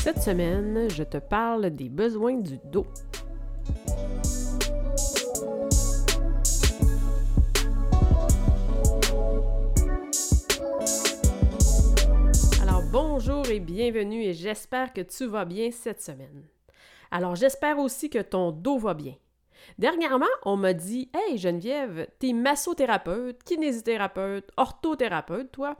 Cette semaine, je te parle des besoins du dos. Alors bonjour et bienvenue et j'espère que tu vas bien cette semaine. Alors j'espère aussi que ton dos va bien. Dernièrement, on m'a dit Hey Geneviève, t'es massothérapeute, kinésithérapeute, orthothérapeute, toi.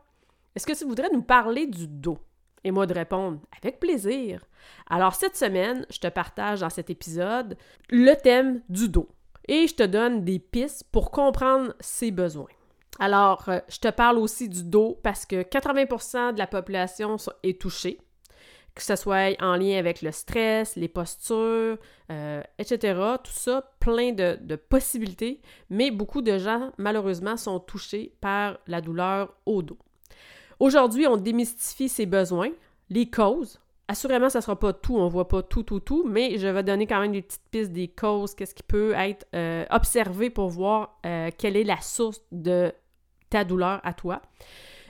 Est-ce que tu voudrais nous parler du dos? Et moi de répondre avec plaisir. Alors cette semaine, je te partage dans cet épisode le thème du dos et je te donne des pistes pour comprendre ses besoins. Alors, euh, je te parle aussi du dos parce que 80% de la population est touchée, que ce soit en lien avec le stress, les postures, euh, etc. Tout ça, plein de, de possibilités, mais beaucoup de gens, malheureusement, sont touchés par la douleur au dos. Aujourd'hui, on démystifie ses besoins, les causes. Assurément, ça ne sera pas tout, on ne voit pas tout, tout, tout, mais je vais donner quand même des petites pistes des causes, qu'est-ce qui peut être euh, observé pour voir euh, quelle est la source de ta douleur à toi.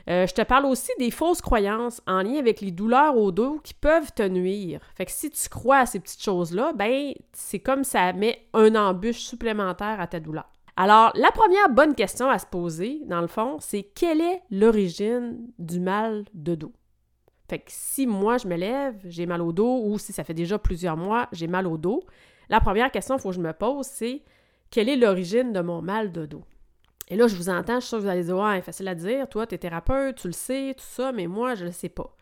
Euh, je te parle aussi des fausses croyances en lien avec les douleurs au dos qui peuvent te nuire. Fait que si tu crois à ces petites choses-là, ben c'est comme ça met un embûche supplémentaire à ta douleur. Alors, la première bonne question à se poser, dans le fond, c'est quelle est l'origine du mal de dos? Fait que si moi je me lève, j'ai mal au dos, ou si ça fait déjà plusieurs mois, j'ai mal au dos, la première question qu'il faut que je me pose, c'est quelle est l'origine de mon mal de dos? Et là, je vous entends, je suis sûre que vous allez dire, ouais, facile à dire, toi, tu es thérapeute, tu le sais, tout ça, mais moi, je ne le sais pas.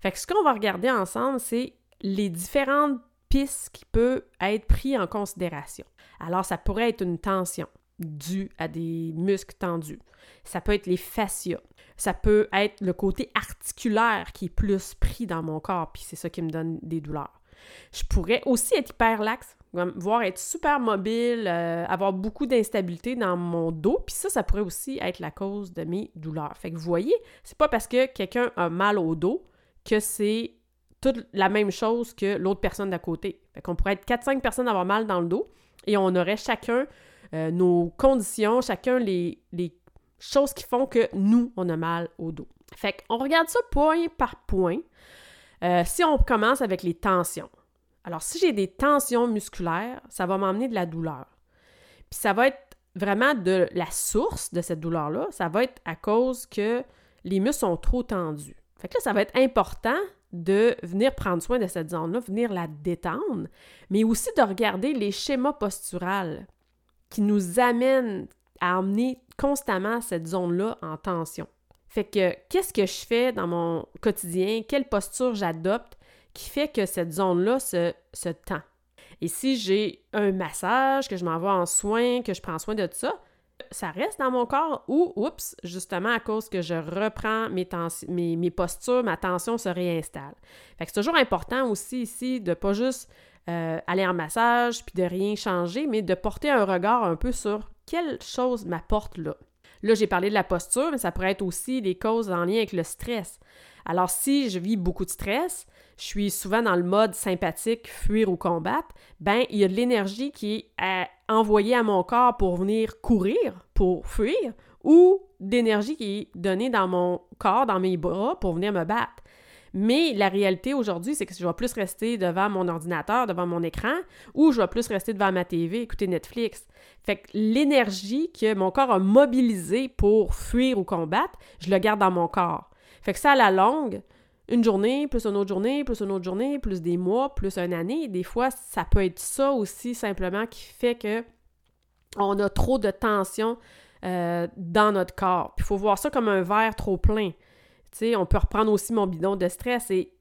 Fait que ce qu'on va regarder ensemble, c'est les différentes pistes qui peuvent être prises en considération. Alors, ça pourrait être une tension dû à des muscles tendus. Ça peut être les fascias. Ça peut être le côté articulaire qui est plus pris dans mon corps, puis c'est ça qui me donne des douleurs. Je pourrais aussi être hyper laxe, voire être super mobile, euh, avoir beaucoup d'instabilité dans mon dos, puis ça, ça pourrait aussi être la cause de mes douleurs. Fait que vous voyez, c'est pas parce que quelqu'un a mal au dos que c'est toute la même chose que l'autre personne d'à côté. Fait qu'on pourrait être 4-5 personnes avoir mal dans le dos et on aurait chacun euh, nos conditions, chacun les, choses qui font que nous, on a mal au dos. Fait qu'on regarde ça point par point. Euh, si on commence avec les tensions. Alors, si j'ai des tensions musculaires, ça va m'emmener de la douleur. Puis ça va être vraiment de la source de cette douleur-là, ça va être à cause que les muscles sont trop tendus. Fait que là, ça va être important de venir prendre soin de cette zone-là, venir la détendre, mais aussi de regarder les schémas posturales qui nous amène à emmener constamment cette zone-là en tension. Fait que qu'est-ce que je fais dans mon quotidien, quelle posture j'adopte qui fait que cette zone-là se, se tend? Et si j'ai un massage, que je m'envoie en soin, que je prends soin de tout ça, ça reste dans mon corps ou, oups, justement à cause que je reprends mes, mes, mes postures, ma tension se réinstalle. Fait que c'est toujours important aussi ici de pas juste euh, aller en massage, puis de rien changer, mais de porter un regard un peu sur quelle chose m'apporte là. Là, j'ai parlé de la posture, mais ça pourrait être aussi des causes en lien avec le stress. Alors, si je vis beaucoup de stress, je suis souvent dans le mode sympathique, fuir ou combattre, ben, il y a de l'énergie qui est envoyée à mon corps pour venir courir, pour fuir, ou d'énergie qui est donnée dans mon corps, dans mes bras, pour venir me battre. Mais la réalité aujourd'hui, c'est que je vais plus rester devant mon ordinateur, devant mon écran, ou je vais plus rester devant ma TV, écouter Netflix. Fait que l'énergie que mon corps a mobilisée pour fuir ou combattre, je le garde dans mon corps. Fait que ça, à la longue, une journée, plus une autre journée, plus une autre journée, plus des mois, plus une année, des fois, ça peut être ça aussi simplement qui fait que on a trop de tension euh, dans notre corps. Il faut voir ça comme un verre trop plein. On peut reprendre aussi mon bidon de stress et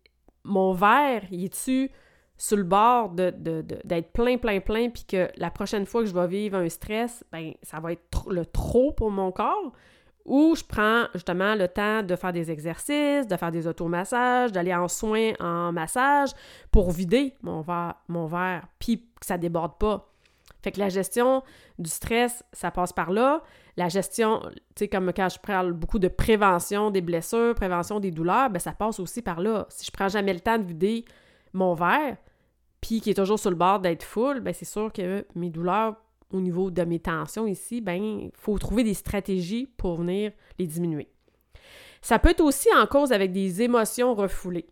mon verre, il est-tu sur le bord d'être plein, plein, plein, puis que la prochaine fois que je vais vivre un stress, ben ça va être le trop pour mon corps, où je prends justement le temps de faire des exercices, de faire des automassages, d'aller en soins en massage pour vider mon verre, mon verre puis que ça déborde pas. Fait que la gestion du stress, ça passe par là. La gestion, tu sais, comme quand je parle beaucoup de prévention des blessures, prévention des douleurs, ben ça passe aussi par là. Si je prends jamais le temps de vider mon verre, puis qui est toujours sur le bord d'être full, ben c'est sûr que mes douleurs au niveau de mes tensions ici, ben il faut trouver des stratégies pour venir les diminuer. Ça peut être aussi en cause avec des émotions refoulées.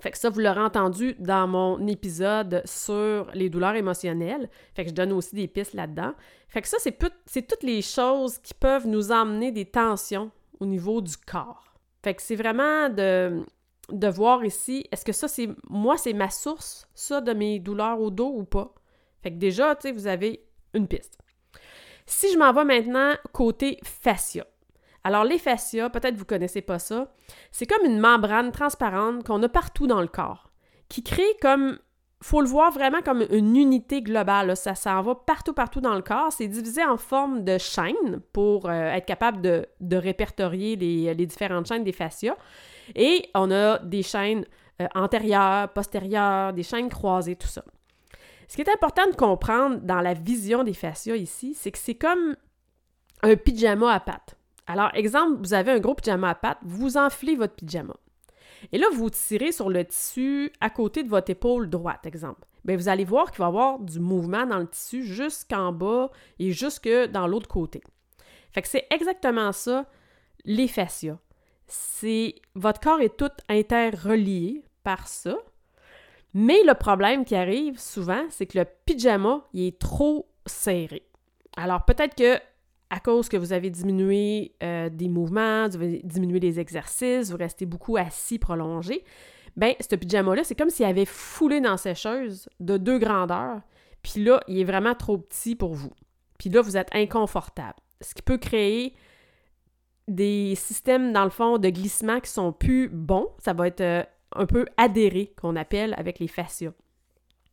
Fait que ça, vous l'aurez entendu dans mon épisode sur les douleurs émotionnelles. Fait que je donne aussi des pistes là-dedans. Fait que ça, c'est, toutes les choses qui peuvent nous emmener des tensions au niveau du corps. Fait que c'est vraiment de, de voir ici, est-ce que ça, c'est moi, c'est ma source, ça, de mes douleurs au dos ou pas? Fait que déjà, tu sais, vous avez une piste. Si je m'en vais maintenant côté fascia. Alors, les fascias, peut-être vous connaissez pas ça, c'est comme une membrane transparente qu'on a partout dans le corps, qui crée comme faut le voir vraiment comme une unité globale. Ça s'en va partout, partout dans le corps. C'est divisé en forme de chaînes pour euh, être capable de, répertorier les, différentes chaînes des fascias. Et on a des chaînes euh, antérieures, postérieures, des chaînes croisées, tout ça. Ce qui est important de comprendre dans la vision des fascias ici, c'est que c'est comme un pyjama à pattes. Alors, exemple, vous avez un gros pyjama à pattes, vous enflez votre pyjama. Et là, vous tirez sur le tissu à côté de votre épaule droite, exemple. Bien, vous allez voir qu'il va y avoir du mouvement dans le tissu jusqu'en bas et jusque dans l'autre côté. Fait que c'est exactement ça, les fascias. C'est votre corps est tout interrelié par ça. Mais le problème qui arrive souvent, c'est que le pyjama, il est trop serré. Alors peut-être que à cause que vous avez diminué euh, des mouvements, vous avez diminué les exercices, vous restez beaucoup assis prolongé, ben ce pyjama-là, c'est comme s'il avait foulé dans sécheuse de deux grandeurs, puis là, il est vraiment trop petit pour vous. Puis là, vous êtes inconfortable. Ce qui peut créer des systèmes, dans le fond, de glissement qui sont plus bons. Ça va être euh, un peu adhéré, qu'on appelle avec les fascias.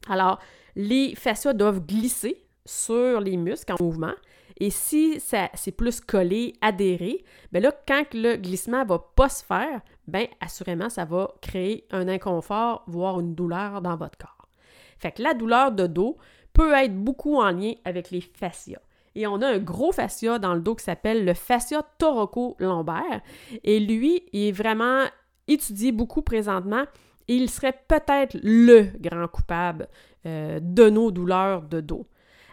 Alors, les fascias doivent glisser sur les muscles en mouvement. Et si ça c'est plus collé, adhéré, bien là, quand le glissement va pas se faire, bien assurément, ça va créer un inconfort, voire une douleur dans votre corps. Fait que la douleur de dos peut être beaucoup en lien avec les fascias. Et on a un gros fascia dans le dos qui s'appelle le fascia thoraco-lombaire. Et lui, il est vraiment étudié beaucoup présentement et il serait peut-être le grand coupable euh, de nos douleurs de dos.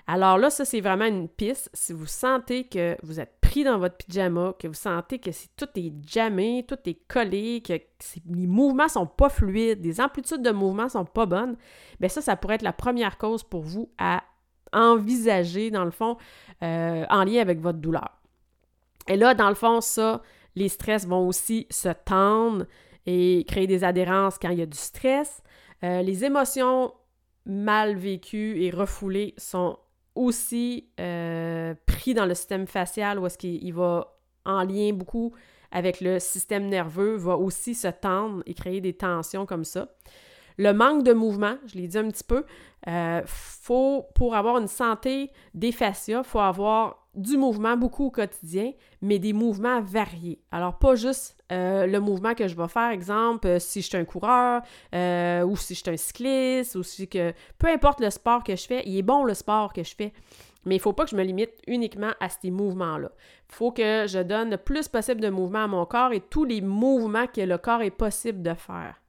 Alors là, ça, c'est vraiment une piste. Si vous sentez que vous êtes pris dans votre pyjama, que vous sentez que tout est jammé, tout est collé, que les mouvements sont pas fluides, les amplitudes de mouvement sont pas bonnes, bien ça, ça pourrait être la première cause pour vous à envisager, dans le fond, euh, en lien avec votre douleur. Et là, dans le fond, ça, les stress vont aussi se tendre et créer des adhérences quand il y a du stress. Euh, les émotions mal vécues et refoulées sont aussi euh, pris dans le système facial où est-ce qu'il va en lien beaucoup avec le système nerveux, va aussi se tendre et créer des tensions comme ça. Le manque de mouvement, je l'ai dit un petit peu, euh, faut, pour avoir une santé des fascias, il faut avoir du mouvement beaucoup au quotidien, mais des mouvements variés. Alors, pas juste euh, le mouvement que je vais faire, exemple, euh, si je suis un coureur, ou si je suis un cycliste, ou si que... Peu importe le sport que je fais, il est bon le sport que je fais, mais il ne faut pas que je me limite uniquement à ces mouvements-là. Il faut que je donne le plus possible de mouvement à mon corps et tous les mouvements que le corps est possible de faire.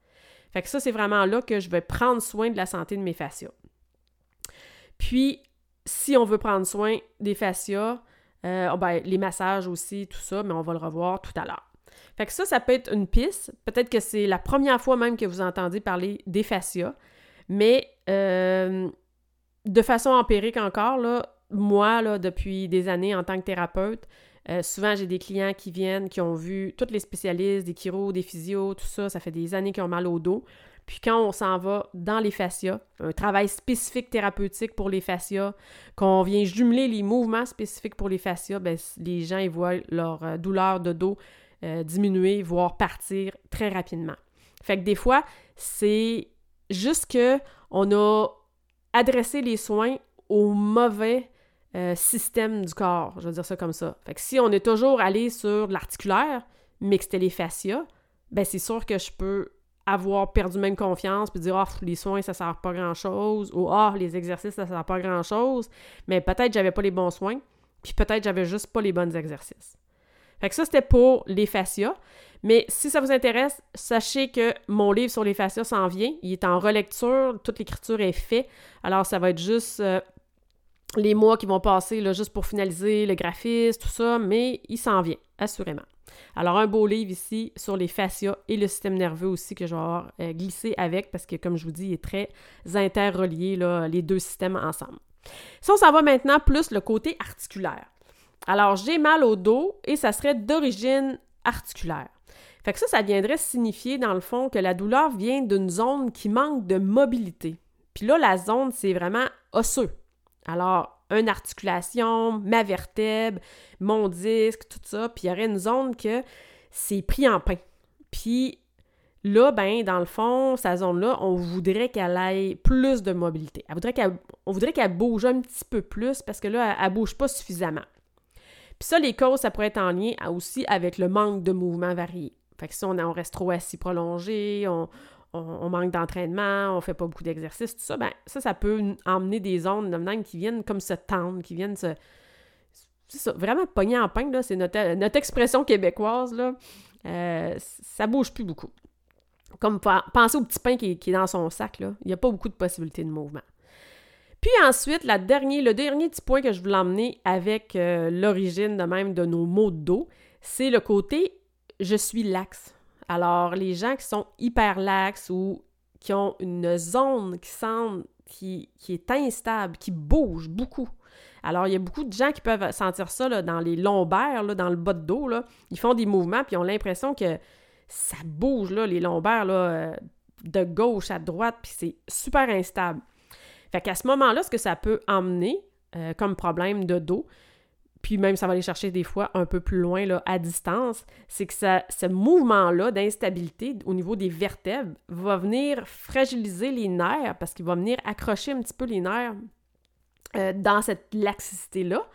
Fait que ça, c'est vraiment là que je vais prendre soin de la santé de mes fascias. Puis, si on veut prendre soin des fascias, euh, oh, ben, les massages aussi, tout ça, mais on va le revoir tout à l'heure. Fait que ça, ça peut être une piste. Peut-être que c'est la première fois même que vous entendez parler des fascias. Mais euh, de façon empirique encore, moi, là, depuis des années en tant que thérapeute, euh, souvent, j'ai des clients qui viennent, qui ont vu tous les spécialistes, des chiro, des physios, tout ça, ça fait des années qu'ils ont mal au dos. Puis quand on s'en va dans les fascias, un travail spécifique thérapeutique pour les fascias, qu'on vient jumeler les mouvements spécifiques pour les fascias, ben, les gens ils voient leur euh, douleur de dos euh, diminuer, voire partir très rapidement. Fait que des fois, c'est juste que on a adressé les soins au mauvais euh, système du corps, je veux dire ça comme ça. Fait que si on est toujours allé sur l'articulaire, mais que c'était les fascias, ben c'est sûr que je peux avoir perdu même confiance puis dire ah les soins ça sert pas grand chose ou ah les exercices ça sert pas grand chose mais peut-être j'avais pas les bons soins puis peut-être j'avais juste pas les bons exercices. Fait que ça c'était pour les fascias, mais si ça vous intéresse, sachez que mon livre sur les fascias s'en vient, il est en relecture, toute l'écriture est faite. Alors ça va être juste euh, les mois qui vont passer là, juste pour finaliser le graphisme, tout ça, mais il s'en vient assurément. Alors, un beau livre ici sur les fascias et le système nerveux aussi que je vais avoir euh, glissé avec parce que, comme je vous dis, il est très interrelié, les deux systèmes ensemble. Si on s'en va maintenant plus le côté articulaire. Alors, j'ai mal au dos et ça serait d'origine articulaire. Fait que ça, ça viendrait signifier, dans le fond, que la douleur vient d'une zone qui manque de mobilité. Puis là, la zone, c'est vraiment osseux. Alors, une articulation, ma vertèbre, mon disque, tout ça, puis il y aurait une zone que c'est pris en pain. Puis là, ben, dans le fond, sa zone-là, on voudrait qu'elle ait plus de mobilité. Voudrait on voudrait qu'elle bouge un petit peu plus parce que là, elle, ne bouge pas suffisamment. Puis ça, les causes, ça pourrait être en lien aussi avec le manque de mouvements variés. Fait que si on, on reste trop assis prolongé, on, on, manque d'entraînement, on fait pas beaucoup d'exercices, tout ça, ben ça, ça peut emmener des ondes qui viennent comme se tendre, qui viennent se... C'est ça, vraiment pogner en pain, là, c'est notre, expression québécoise, là. Euh, ça bouge plus beaucoup. Comme penser au petit pain qui, est dans son sac. Il n'y a pas beaucoup de possibilités de mouvement. Puis ensuite, la dernière, le dernier petit point que je voulais emmener avec euh, l'origine de même de nos mots de dos, c'est le côté je suis laxe. Alors, les gens qui sont hyper laxes ou qui ont une zone qui semble qui, est instable, qui bouge beaucoup. Alors, il y a beaucoup de gens qui peuvent sentir ça dans les lombaires, dans le bas de dos. Là. Ils font des mouvements, puis ils ont l'impression que ça bouge, là, les lombaires, là, euh, de gauche à droite, puis c'est super instable. Fait qu'à ce moment-là, ce que ça peut emmener euh, comme problème de dos, puis même ça va aller chercher des fois un peu plus loin là, à distance, c'est que ce mouvement-là d'instabilité au niveau des vertèbres va venir fragiliser les nerfs parce qu'il va venir accrocher un petit peu les nerfs euh, dans cette laxicité-là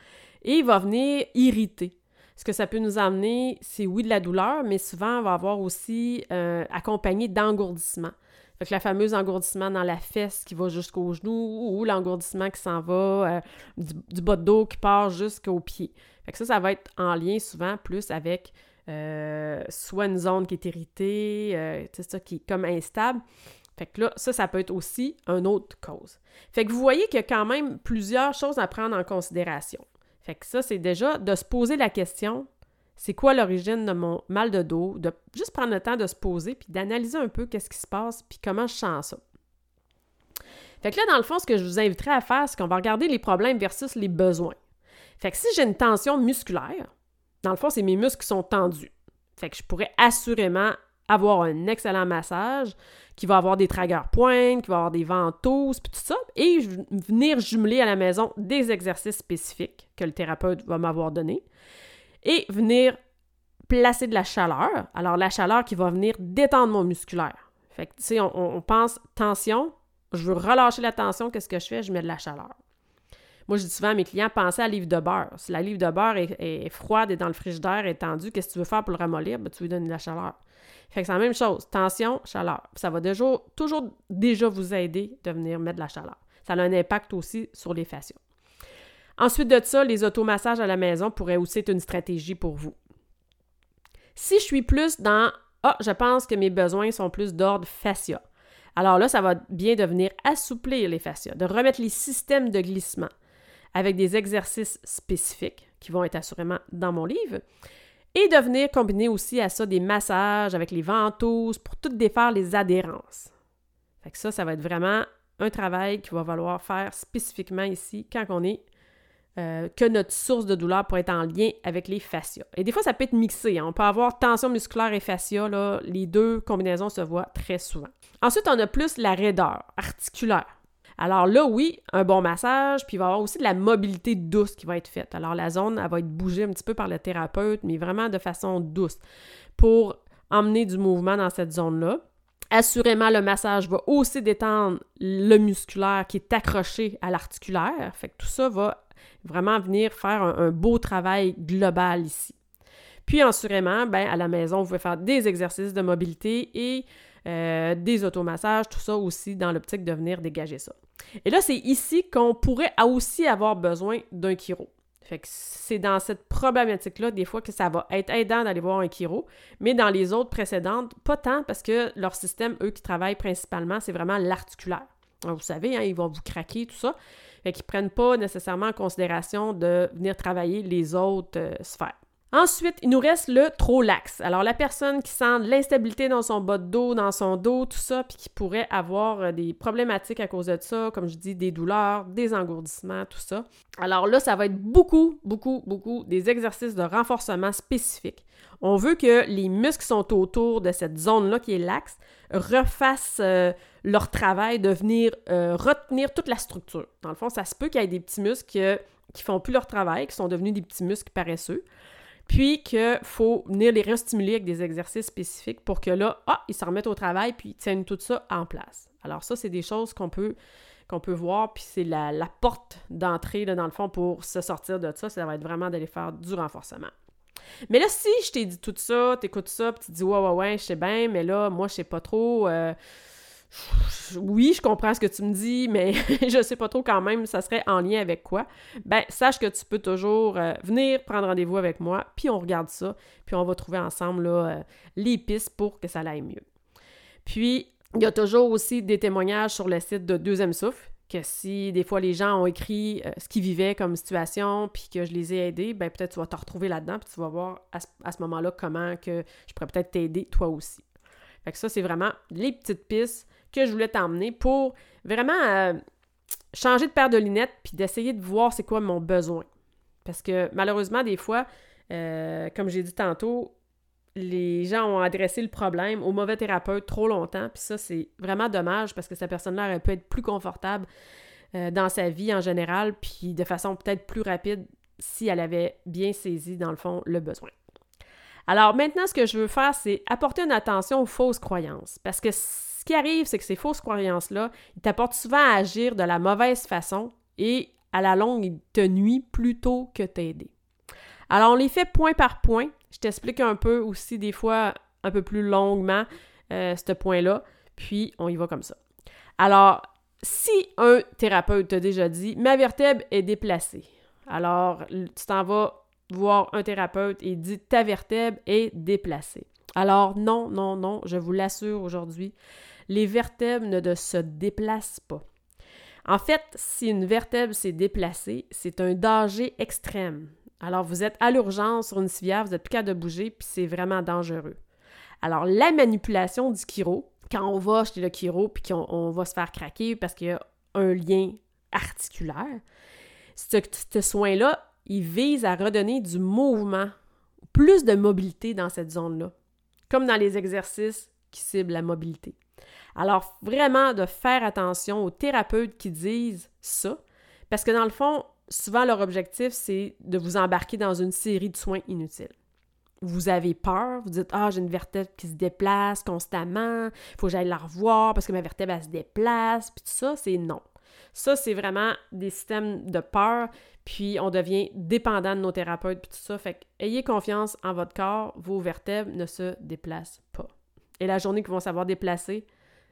et il va venir irriter. Ce que ça peut nous amener, c'est oui de la douleur, mais souvent on va avoir aussi euh, accompagné d'engourdissement. Fait que la fameuse engourdissement dans la fesse qui va jusqu'au genou ou l'engourdissement qui s'en va euh, du, bas de dos qui part jusqu'au pied. Fait que ça, ça va être en lien souvent plus avec euh, soit une zone qui est irritée, euh, c'est ça, qui est comme instable. Fait que là, ça, ça peut être aussi une autre cause. Fait que vous voyez qu'il y a quand même plusieurs choses à prendre en considération. Fait que ça, c'est déjà de se poser la question c'est quoi l'origine de mon mal de dos, de juste prendre le temps de se poser puis d'analyser un peu qu'est-ce qui se passe puis comment je sens ça. Fait que là, dans le fond, ce que je vous inviterais à faire, c'est qu'on va regarder les problèmes versus les besoins. Fait que si j'ai une tension musculaire, dans le fond, c'est mes muscles qui sont tendus. Fait que je pourrais assurément avoir un excellent massage, qui va avoir des tragueurs pointes, qui va avoir des ventouses, puis tout ça, et venir jumeler à la maison des exercices spécifiques que le thérapeute va m'avoir donnés et venir placer de la chaleur. Alors, la chaleur qui va venir détendre mon musculaire. Fait que, tu sais, on, pense tension, je veux relâcher la tension, qu'est-ce que je fais? Je mets de la chaleur. Moi, je dis souvent à mes clients, pensez à la livre de beurre. Si la livre de beurre est, froide et dans le frigidaire est tendue, qu'est-ce que tu veux faire pour le ramollir? Ben, tu lui donnes de la chaleur. Fait que c'est la même chose. Tension, chaleur. Ça va déjà, toujours déjà vous aider de venir mettre de la chaleur. Ça a un impact aussi sur les fascias. Ensuite de ça, les automassages à la maison pourraient aussi être une stratégie pour vous. Si je suis plus dans Ah, je pense que mes besoins sont plus d'ordre fascia. Alors là, ça va bien de venir assouplir les fascias, de remettre les systèmes de glissement avec des exercices spécifiques qui vont être assurément dans mon livre et de venir combiner aussi à ça des massages avec les ventouses pour tout défaire les adhérences. Fait que ça, ça va être vraiment un travail qu'il va falloir faire spécifiquement ici quand on est euh, que notre source de douleur pourrait être en lien avec les fascias. Et des fois, ça peut être mixé. Hein. On peut avoir tension musculaire et fascia. Les deux combinaisons se voient très souvent. Ensuite, on a plus la raideur articulaire. Alors là, oui, un bon massage, puis il va y avoir aussi de la mobilité douce qui va être faite. Alors la zone, elle va être bougée un petit peu par le thérapeute, mais vraiment de façon douce pour emmener du mouvement dans cette zone-là. Assurément, le massage va aussi détendre le musculaire qui est accroché à l'articulaire. Fait que tout ça va Vraiment venir faire un, beau travail global ici. Puis, assurément, ben, à la maison, vous pouvez faire des exercices de mobilité et euh, des automassages, tout ça aussi dans l'optique de venir dégager ça. Et là, c'est ici qu'on pourrait aussi avoir besoin d'un chiro. C'est dans cette problématique-là, des fois, que ça va être aidant d'aller voir un chiro, mais dans les autres précédentes, pas tant parce que leur système, eux qui travaillent principalement, c'est vraiment l'articulaire. Vous savez, hein, ils vont vous craquer, tout ça. Fait qu'ils ne prennent pas nécessairement en considération de venir travailler les autres euh, sphères. Ensuite, il nous reste le trop laxe. Alors, la personne qui sent l'instabilité dans son bas de dos, dans son dos, tout ça, puis qui pourrait avoir euh, des problématiques à cause de ça, comme je dis, des douleurs, des engourdissements, tout ça. Alors là, ça va être beaucoup, beaucoup, beaucoup des exercices de renforcement spécifiques. On veut que les muscles qui sont autour de cette zone-là qui est laxe refassent euh, leur travail de venir euh, retenir toute la structure. Dans le fond, ça se peut qu'il y ait des petits muscles qui, qui font plus leur travail, qui sont devenus des petits muscles paresseux. Puis qu'il faut venir les restimuler avec des exercices spécifiques pour que là, ah, ils se remettent au travail puis ils tiennent tout ça en place. Alors ça, c'est des choses qu'on peut, qu'on peut voir, puis c'est la, porte d'entrée, dans le fond, pour se sortir de ça, ça va être vraiment d'aller faire du renforcement. Mais là, si je t'ai dit tout ça, t'écoutes ça, puis tu dis « Ouais, ouais, ouais, je sais bien, mais là, moi, je sais pas trop... Euh, oui, je comprends ce que tu me dis, mais je sais pas trop quand même, ça serait en lien avec quoi. Ben, sache que tu peux toujours euh, venir prendre rendez-vous avec moi, puis on regarde ça, puis on va trouver ensemble là, euh, les pistes pour que ça aille mieux. Puis, il y a toujours aussi des témoignages sur le site de Deuxième Souffle, que si des fois les gens ont écrit euh, ce qu'ils vivaient comme situation, puis que je les ai aidés, ben peut-être tu vas te retrouver là-dedans, puis tu vas voir à ce, moment-là comment que je pourrais peut-être t'aider toi aussi. Fait ça, c'est vraiment les petites pistes que je voulais t'emmener pour vraiment euh, changer de paire de lunettes puis d'essayer de voir c'est quoi mon besoin. Parce que malheureusement, des fois, euh, comme j'ai dit tantôt, les gens ont adressé le problème au mauvais thérapeute trop longtemps, puis ça, c'est vraiment dommage parce que cette personne-là aurait pu être plus confortable euh, dans sa vie en général, puis de façon peut-être plus rapide si elle avait bien saisi, dans le fond, le besoin. Alors maintenant, ce que je veux faire, c'est apporter une attention aux fausses croyances, parce que ce qui arrive, c'est que ces fausses croyances-là, ils t'apportent souvent à agir de la mauvaise façon et à la longue, ils te nuisent plutôt que t'aider. Alors, on les fait point par point. Je t'explique un peu aussi, des fois, un peu plus longuement, euh, ce point-là. Puis, on y va comme ça. Alors, si un thérapeute t'a déjà dit ma vertèbre est déplacée, alors tu t'en vas voir un thérapeute et dit ta vertèbre est déplacée. Alors non, non, non, je vous l'assure aujourd'hui, les vertèbres ne se déplacent pas. En fait, si une vertèbre s'est déplacée, c'est un danger extrême. Alors, vous êtes à l'urgence sur une civière, vous n'êtes plus de bouger, puis c'est vraiment dangereux. Alors, la manipulation du chiro, quand on va chez le chiro, puis qu'on va se faire craquer parce qu'il y a un lien articulaire, ce, ce soin-là, il vise à redonner du mouvement, plus de mobilité dans cette zone-là, comme dans les exercices qui ciblent la mobilité. Alors, vraiment, de faire attention aux thérapeutes qui disent ça, parce que dans le fond, souvent leur objectif, c'est de vous embarquer dans une série de soins inutiles. Vous avez peur, vous dites Ah, j'ai une vertèbre qui se déplace constamment, il faut que j'aille la revoir parce que ma vertèbre, elle se déplace, puis tout ça, c'est non. Ça, c'est vraiment des systèmes de peur, puis on devient dépendant de nos thérapeutes, puis tout ça. Fait que ayez confiance en votre corps, vos vertèbres ne se déplacent pas. Et la journée qu'ils vont savoir déplacer,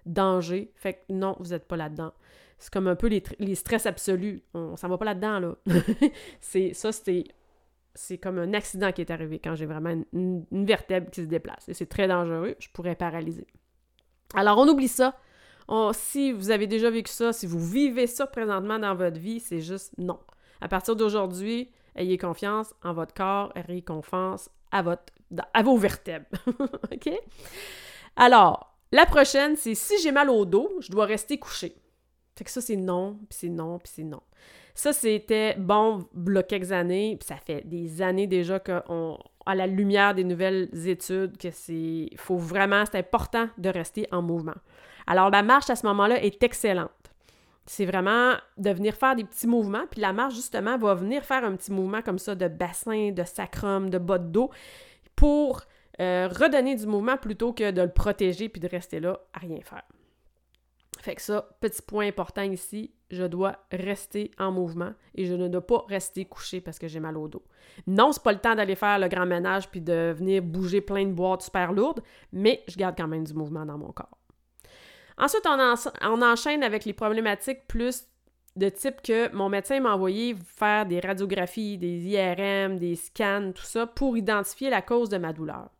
danger. Fait que non, vous n'êtes pas là-dedans. C'est comme un peu les, stress absolus. On s'en va pas là-dedans, là. c'est, ça. C'est comme un accident qui est arrivé quand j'ai vraiment une, vertèbre qui se déplace. Et c'est très dangereux. Je pourrais paralyser. Alors, on oublie ça. si vous avez déjà vécu ça, si vous vivez ça présentement dans votre vie, c'est juste non. À partir d'aujourd'hui, ayez confiance en votre corps, ayez confiance à, à vos vertèbres. OK? Alors, la prochaine, c'est si j'ai mal au dos, je dois rester couché. Fait ça, c'est non, puis c'est non, puis c'est non. Ça, c'était bon, il quelques années, puis ça fait des années déjà qu'on, à la lumière des nouvelles études, que c'est, faut vraiment, c'est important de rester en mouvement. Alors, la marche à ce moment-là est excellente. C'est vraiment de venir faire des petits mouvements, puis la marche, justement, va venir faire un petit mouvement comme ça de bassin, de sacrum, de bas de dos, pour euh, redonner du mouvement plutôt que de le protéger puis de rester là à rien faire. Fait que ça, petit point important ici, je dois rester en mouvement et je ne dois pas rester couché parce que j'ai mal au dos. Non, c'est pas le temps d'aller faire le grand ménage puis de venir bouger plein de boîtes super lourdes, mais je garde quand même du mouvement dans mon corps. Ensuite, on, on enchaîne avec les problématiques plus de type que mon médecin m'a envoyé faire des radiographies, des IRM, des scans, tout ça, pour identifier la cause de ma douleur.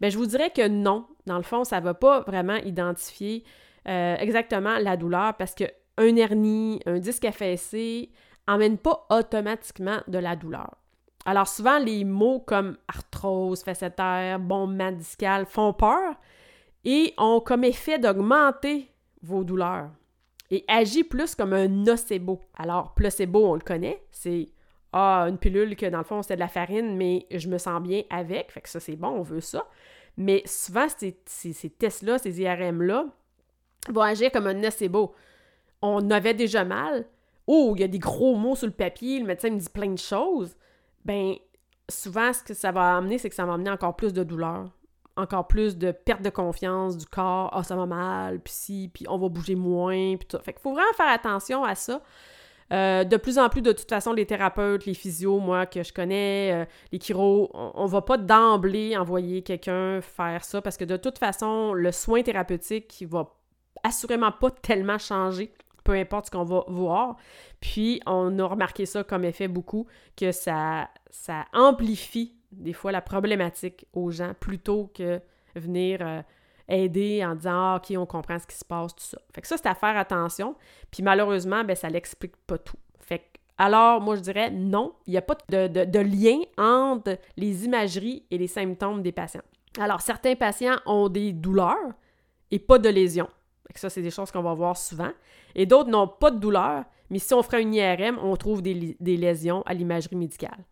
Bien, je vous dirais que non, dans le fond, ça ne va pas vraiment identifier euh, exactement la douleur parce que un hernie, un disque affaissé n'emmène pas automatiquement de la douleur. Alors souvent, les mots comme arthrose facétaire, bombement discal font peur et ont comme effet d'augmenter vos douleurs et agit plus comme un nocebo. Alors, placebo, on le connaît, c'est ah, une pilule que dans le fond, c'est de la farine, mais je me sens bien avec. Fait que ça, c'est bon, on veut ça. Mais souvent, ces, ces, tests-là, ces IRM-là, vont agir comme un nocebo. On avait déjà mal. Oh, il y a des gros mots sur le papier, le médecin me dit plein de choses. Ben, souvent, ce que ça va amener, c'est que ça va amener encore plus de douleur encore plus de perte de confiance du corps. Ah, ça va mal, puis si, puis on va bouger moins, puis tout Fait qu'il faut vraiment faire attention à ça. Euh, de plus en plus, de toute façon, les thérapeutes, les physios, moi, que je connais, euh, les chiro, on, va pas d'emblée envoyer quelqu'un faire ça parce que de toute façon, le soin thérapeutique, il va assurément pas tellement changer, peu importe ce qu'on va voir. Puis, on a remarqué ça comme effet beaucoup, que ça, ça amplifie des fois la problématique aux gens plutôt que venir euh, aider en disant ah, OK, on comprend ce qui se passe, tout ça. Fait que ça, c'est à faire attention. Puis malheureusement, ben, ça l'explique pas tout. Fait que, alors, moi, je dirais non, il n'y a pas de, de, lien entre les imageries et les symptômes des patients. Alors, certains patients ont des douleurs et pas de lésions. Ça, c'est des choses qu'on va voir souvent. Et d'autres n'ont pas de douleur, mais si on ferait une IRM, on trouve des, des lésions à l'imagerie médicale.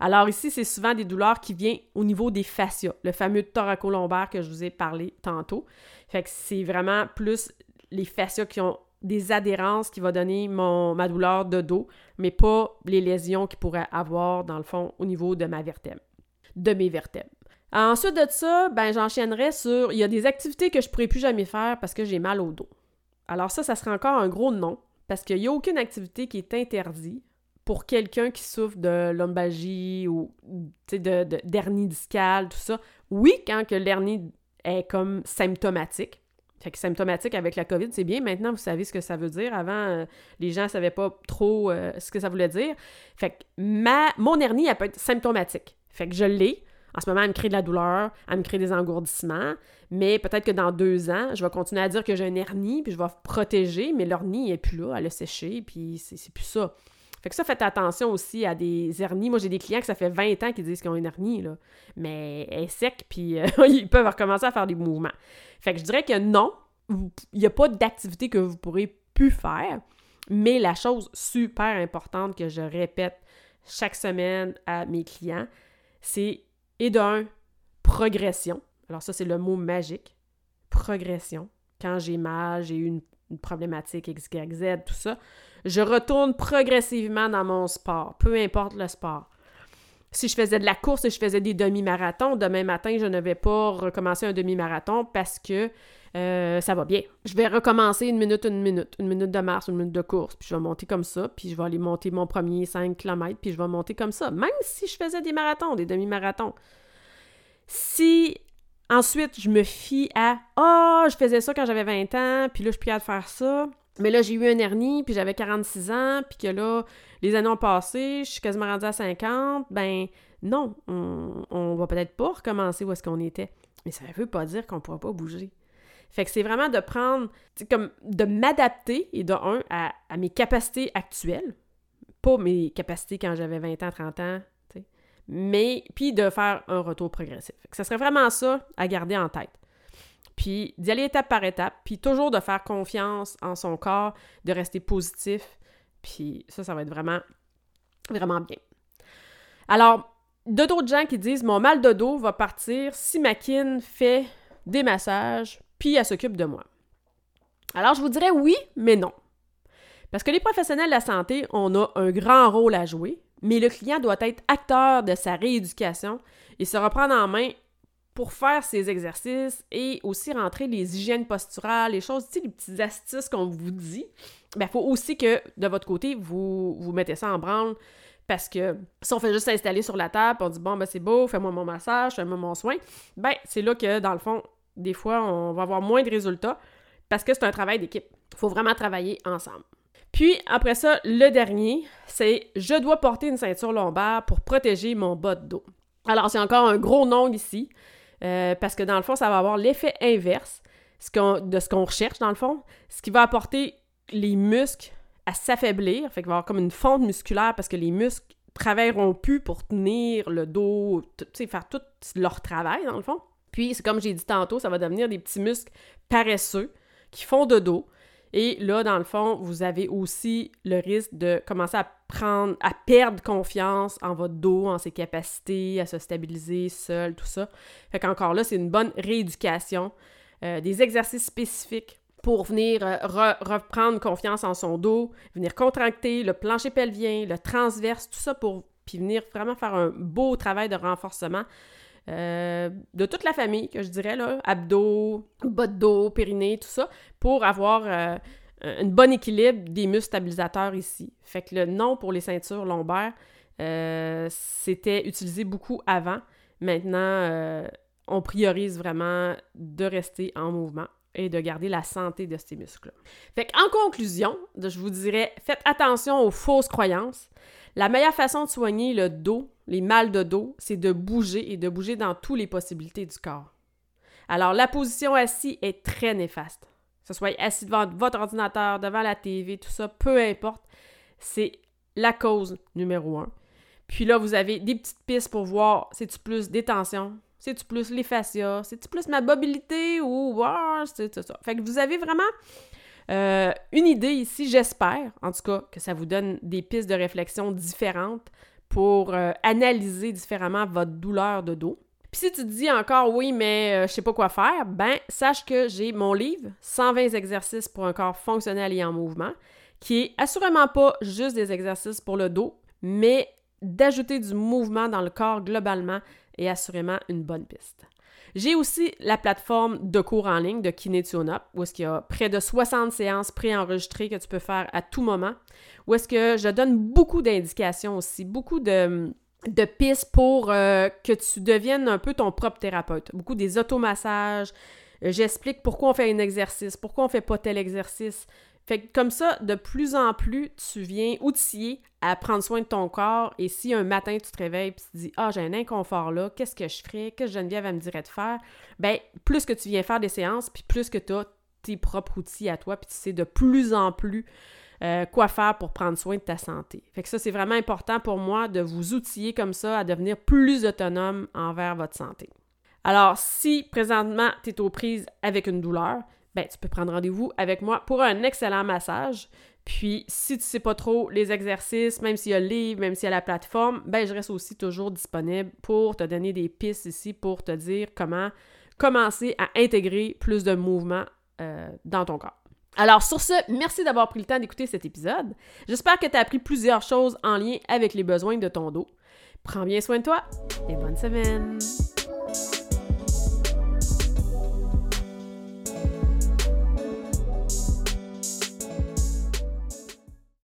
Alors ici, c'est souvent des douleurs qui viennent au niveau des fascias, le fameux thoracolombaire que je vous ai parlé tantôt. Fait que c'est vraiment plus les fascias qui ont des adhérences qui vont donner ma douleur de dos, mais pas les lésions qu'il pourrait avoir, dans le fond, au niveau de ma vertèbre, de mes vertèbres. Ensuite de ça, ben, j'enchaînerai sur, il y a des activités que je ne pourrais plus jamais faire parce que j'ai mal au dos. Alors ça, ça serait encore un gros non, parce qu'il n'y a aucune activité qui est interdite pour quelqu'un qui souffre de lombalgie ou de, d'hernie discale, tout ça, oui, quand que l'hernie est comme symptomatique. Fait que symptomatique avec la COVID, c'est bien. Maintenant, vous savez ce que ça veut dire. Avant, euh, les gens ne savaient pas trop euh, ce que ça voulait dire. Fait que ma, mon hernie, elle peut être symptomatique. Fait que je l'ai. En ce moment, elle me crée de la douleur, elle me crée des engourdissements, mais peut-être que dans deux ans, je vais continuer à dire que j'ai une hernie, puis je vais protéger, mais l'hernie n'est plus là, elle a séché, puis c'est plus ça. Fait que ça, faites attention aussi à des hernies. Moi, j'ai des clients que ça fait 20 ans qu'ils disent qu'ils ont une hernie, là. Mais elle est sec, puis euh, ils peuvent recommencer à faire des mouvements. Fait que je dirais que non, il n'y a pas d'activité que vous pourrez plus faire. Mais la chose super importante que je répète chaque semaine à mes clients, c'est, et d'un, progression. Alors ça, c'est le mot magique. Progression. Quand j'ai mal, j'ai eu une, une problématique X, Y, Z, tout ça, je retourne progressivement dans mon sport, peu importe le sport. Si je faisais de la course et je faisais des demi-marathons, demain matin, je ne vais pas recommencer un demi-marathon parce que euh, ça va bien. Je vais recommencer une minute, une minute, une minute de marche, une minute de course, puis je vais monter comme ça, puis je vais aller monter mon premier 5 km, puis je vais monter comme ça, même si je faisais des marathons, des demi-marathons. Si ensuite je me fie à « Ah, oh, je faisais ça quand j'avais 20 ans, puis là je suis plus de faire ça », mais là, j'ai eu un hernie, puis j'avais 46 ans, puis que là, les années ont passé, je suis quasiment rendue à 50. Ben non, on, on va peut-être pas recommencer où est-ce qu'on était. Mais ça ne veut pas dire qu'on ne pourra pas bouger. Fait que c'est vraiment de prendre, comme de m'adapter, et de un, à, mes capacités actuelles, pas mes capacités quand j'avais 20 ans, 30 ans, mais puis de faire un retour progressif. Que ça serait vraiment ça à garder en tête puis d'y aller étape par étape, puis toujours de faire confiance en son corps, de rester positif, puis ça, ça va être vraiment, vraiment bien. Alors, d'autres gens qui disent mon mal de dos va partir si ma kin fait des massages, puis elle s'occupe de moi. Alors, je vous dirais oui, mais non. Parce que les professionnels de la santé, on a un grand rôle à jouer, mais le client doit être acteur de sa rééducation et se reprendre en main pour faire ces exercices et aussi rentrer les hygiènes posturales, les choses, tu sais, les petites astuces qu'on vous dit, ben, il faut aussi que de votre côté, vous, vous mettez ça en branle. Parce que si on fait juste s'installer sur la table, on dit bon, ben c'est beau, fais-moi mon massage, fais-moi mon soin, ben c'est là que dans le fond, des fois, on va avoir moins de résultats parce que c'est un travail d'équipe. Il faut vraiment travailler ensemble. Puis après ça, le dernier, c'est je dois porter une ceinture lombaire pour protéger mon bas de dos. Alors, c'est encore un gros nom ici, euh, parce que dans le fond, ça va avoir l'effet inverse de ce qu'on recherche, dans le fond, ce qui va apporter les muscles à s'affaiblir, fait qu'il va avoir comme une fonte musculaire parce que les muscles travailleront plus pour tenir le dos, faire tout leur travail, dans le fond. Puis, comme j'ai dit tantôt, ça va devenir des petits muscles paresseux qui font de dos, et là, dans le fond, vous avez aussi le risque de commencer à perdre confiance en votre dos, en ses capacités, à se stabiliser seul, tout ça. Fait qu'encore là, c'est une bonne rééducation, euh, des exercices spécifiques pour venir euh, reprendre confiance en son dos, venir contracter le plancher pelvien, le transverse, tout ça pour puis venir vraiment faire un beau travail de renforcement euh, de toute la famille, que je dirais, là, abdos, bas de dos, périnée, tout ça, pour avoir euh, un bon équilibre des muscles stabilisateurs ici. Fait que le nom pour les ceintures lombaires, euh, c'était utilisé beaucoup avant. Maintenant, on priorise vraiment de rester en mouvement et de garder la santé de ces muscles. Fait qu'en conclusion, je vous dirais, faites attention aux fausses croyances. La meilleure façon de soigner le dos, les mal de dos, c'est de bouger et de bouger dans toutes les possibilités du corps. Alors, la position assise est très néfaste. Que ce soit assis devant votre ordinateur, devant la TV, tout ça, peu importe, c'est la cause numéro un. Puis là, vous avez des petites pistes pour voir c'est-tu plus des tensions, c'est-tu plus les fascias, c'est-tu plus ma mobilité ou wow, c'est ça. Fait que vous avez vraiment euh, une idée ici, j'espère, en tout cas, que ça vous donne des pistes de réflexion différentes pour euh, analyser différemment votre douleur de dos. Puis si tu te dis encore oui, mais euh, je sais pas quoi faire, ben sache que j'ai mon livre 120 exercices pour un corps fonctionnel et en mouvement, qui est assurément pas juste des exercices pour le dos, mais d'ajouter du mouvement dans le corps globalement est assurément une bonne piste. J'ai aussi la plateforme de cours en ligne de Kinetionop, où est-ce qu'il y a près de 60 séances préenregistrées que tu peux faire à tout moment, où est-ce que je donne beaucoup d'indications aussi, beaucoup de, de pistes pour euh, que tu deviennes un peu ton propre thérapeute. Beaucoup des automassages, euh, j'explique pourquoi on fait un exercice, pourquoi on fait pas tel exercice, comme ça, de plus en plus, tu viens outiller à prendre soin de ton corps. Et si un matin, tu te réveilles et tu te dis Ah, j'ai un inconfort là, qu'est-ce que je ferais? Qu'est-ce que Geneviève me dirait de faire? Ben, plus que tu viens faire des séances, puis plus que tu as tes propres outils à toi, puis tu sais de plus en plus euh, quoi faire pour prendre soin de ta santé. Fait que ça, c'est vraiment important pour moi de vous outiller comme ça à devenir plus autonome envers votre santé. Alors, si présentement, tu es aux prises avec une douleur, ben, tu peux prendre rendez-vous avec moi pour un excellent massage. Puis, si tu sais pas trop les exercices, même s'il y a le livre, même s'il y a la plateforme, ben, je reste aussi toujours disponible pour te donner des pistes ici pour te dire comment commencer à intégrer plus de mouvement euh, dans ton corps. Alors sur ce, merci d'avoir pris le temps d'écouter cet épisode. J'espère que tu as appris plusieurs choses en lien avec les besoins de ton dos. Prends bien soin de toi et bonne semaine.